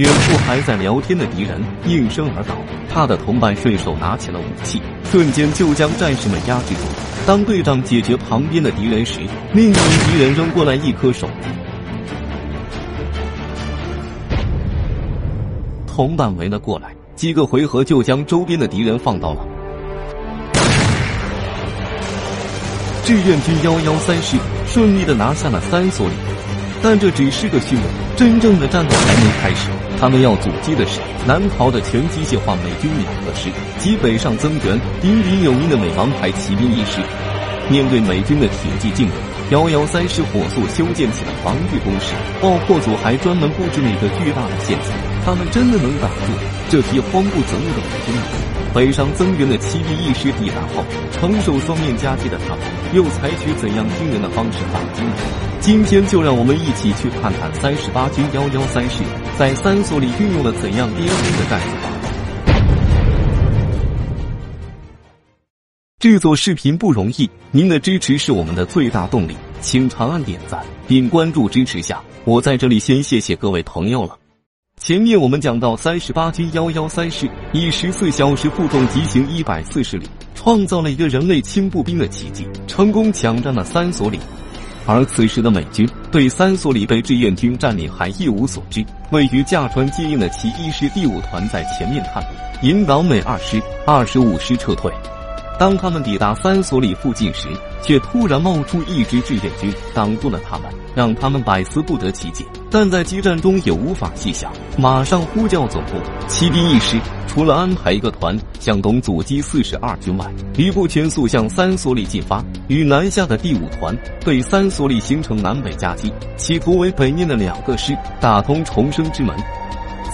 远处还在聊天的敌人应声而倒，他的同伴顺手拿起了武器，瞬间就将战士们压制住。当队长解决旁边的敌人时，另一名敌人扔过来一颗手雷同伴围了过来，几个回合就将周边的敌人放倒了。志愿军幺幺三师顺利的拿下了三所里，但这只是个序幕，真正的战斗还没开始。他们要阻击的是南逃的全机械化美军两个师及北上增援、鼎鼎有名的美王牌骑兵一师。面对美军的铁骑进攻，幺幺三师火速修建起了防御工事。爆破组还专门布置了一个巨大的陷阱。他们真的能挡住这批慌不择路的美军吗？北上增援的骑兵一师抵达后，承受双面夹击的他们，又采取怎样惊人的方式打击呢？今天就让我们一起去看看三十八军幺幺三师在三所里运用了怎样巅峰的战术吧。制作视频不容易，您的支持是我们的最大动力，请长按点赞并关注支持下。我在这里先谢谢各位朋友了。前面我们讲到，三十八军幺幺三师以十四小时负重急行一百四十里，创造了一个人类轻步兵的奇迹，成功抢占了三所里。而此时的美军对三所里被志愿军占领还一无所知，位于驾船接应的其一师第五团在前面探路，引导美二师、二十五师撤退。当他们抵达三所里附近时，却突然冒出一支志愿军，挡住了他们，让他们百思不得其解。但在激战中也无法细想，马上呼叫总部，骑兵一师除了安排一个团向东阻击四十二军外，一部全速向三所里进发，与南下的第五团对三所里形成南北夹击，企图为北面的两个师打通重生之门。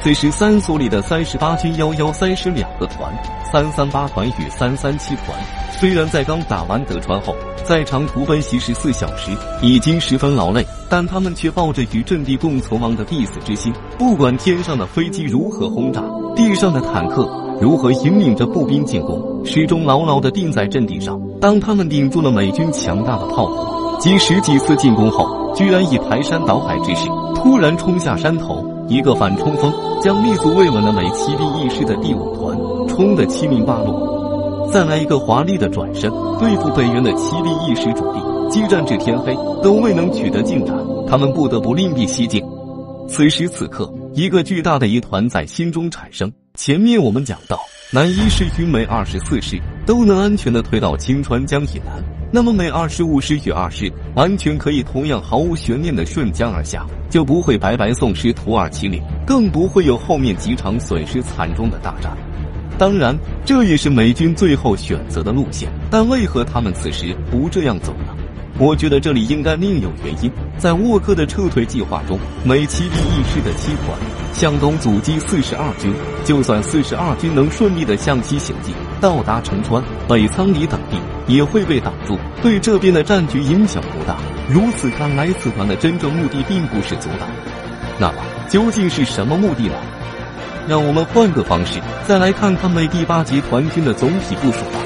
此时，三所里的三十八军幺幺三师两个团，三三八团与三三七团，虽然在刚打完德川后，在长途奔袭十四小时，已经十分劳累，但他们却抱着与阵地共存亡的必死之心。不管天上的飞机如何轰炸，地上的坦克如何引领着步兵进攻，始终牢牢地定在阵地上。当他们顶住了美军强大的炮火及十几次进攻后，居然以排山倒海之势突然冲下山头。一个反冲锋，将立足未稳的美七兵一师的第五团冲得七零八落。再来一个华丽的转身，对付北原的七兵一师主力，激战至天黑都未能取得进展，他们不得不另辟蹊径。此时此刻，一个巨大的疑团在心中产生。前面我们讲到，南一师与美二十四师都能安全的退到青川江以南。那么，美二十五师与二师完全可以同样毫无悬念的顺江而下，就不会白白送失土耳其领，更不会有后面几场损失惨重的大战。当然，这也是美军最后选择的路线。但为何他们此时不这样走呢？我觉得这里应该另有原因。在沃克的撤退计划中，美骑兵一师的七团向东阻击四十二军，就算四十二军能顺利的向西行进，到达城川、北仓里等地。也会被挡住，对这边的战局影响不大。如此看来，此团的真正目的并不是阻挡，那么究竟是什么目的呢？让我们换个方式，再来看看美第八集团军的总体部署吧。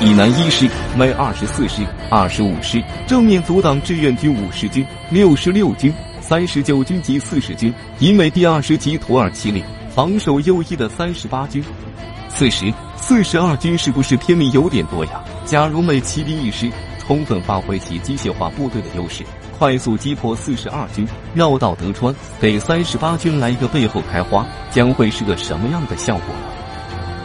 以南一师、美二十四师、二十五师正面阻挡志愿军五十军、六十六军、三十九军及四十军，以美第二十级土耳其领防守右翼的三十八军。此时四十二军是不是偏离有点多呀？假如美骑兵一师充分发挥其机械化部队的优势，快速击破四十二军，绕道德川，给三十八军来一个背后开花，将会是个什么样的效果呢？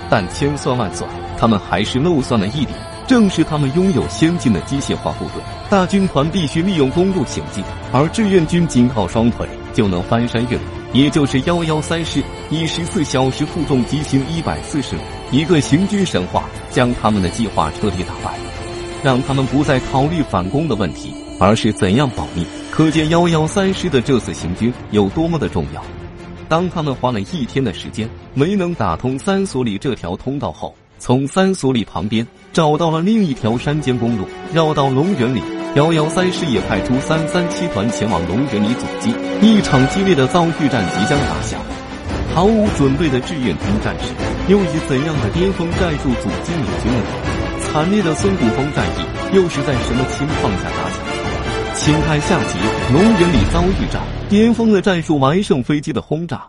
但千算万算，他们还是漏算了一点，正是他们拥有先进的机械化部队，大军团必须利用公路行进，而志愿军仅靠双腿就能翻山越岭，也就是幺幺三师以十四小时负重疾行一百四十里。一个行军神话将他们的计划彻底打败，让他们不再考虑反攻的问题，而是怎样保密。可见幺幺三师的这次行军有多么的重要。当他们花了一天的时间没能打通三所里这条通道后，从三所里旁边找到了另一条山间公路，绕到龙源里。幺幺三师也派出三三七团前往龙源里阻击。一场激烈的遭遇战即将打响。毫无准备的志愿军战士又以怎样的巅峰战术阻击美军呢？惨烈的孙谷峰战役又是在什么情况下打响？请看下集《龙云里遭遇战》，巅峰的战术完胜飞机的轰炸。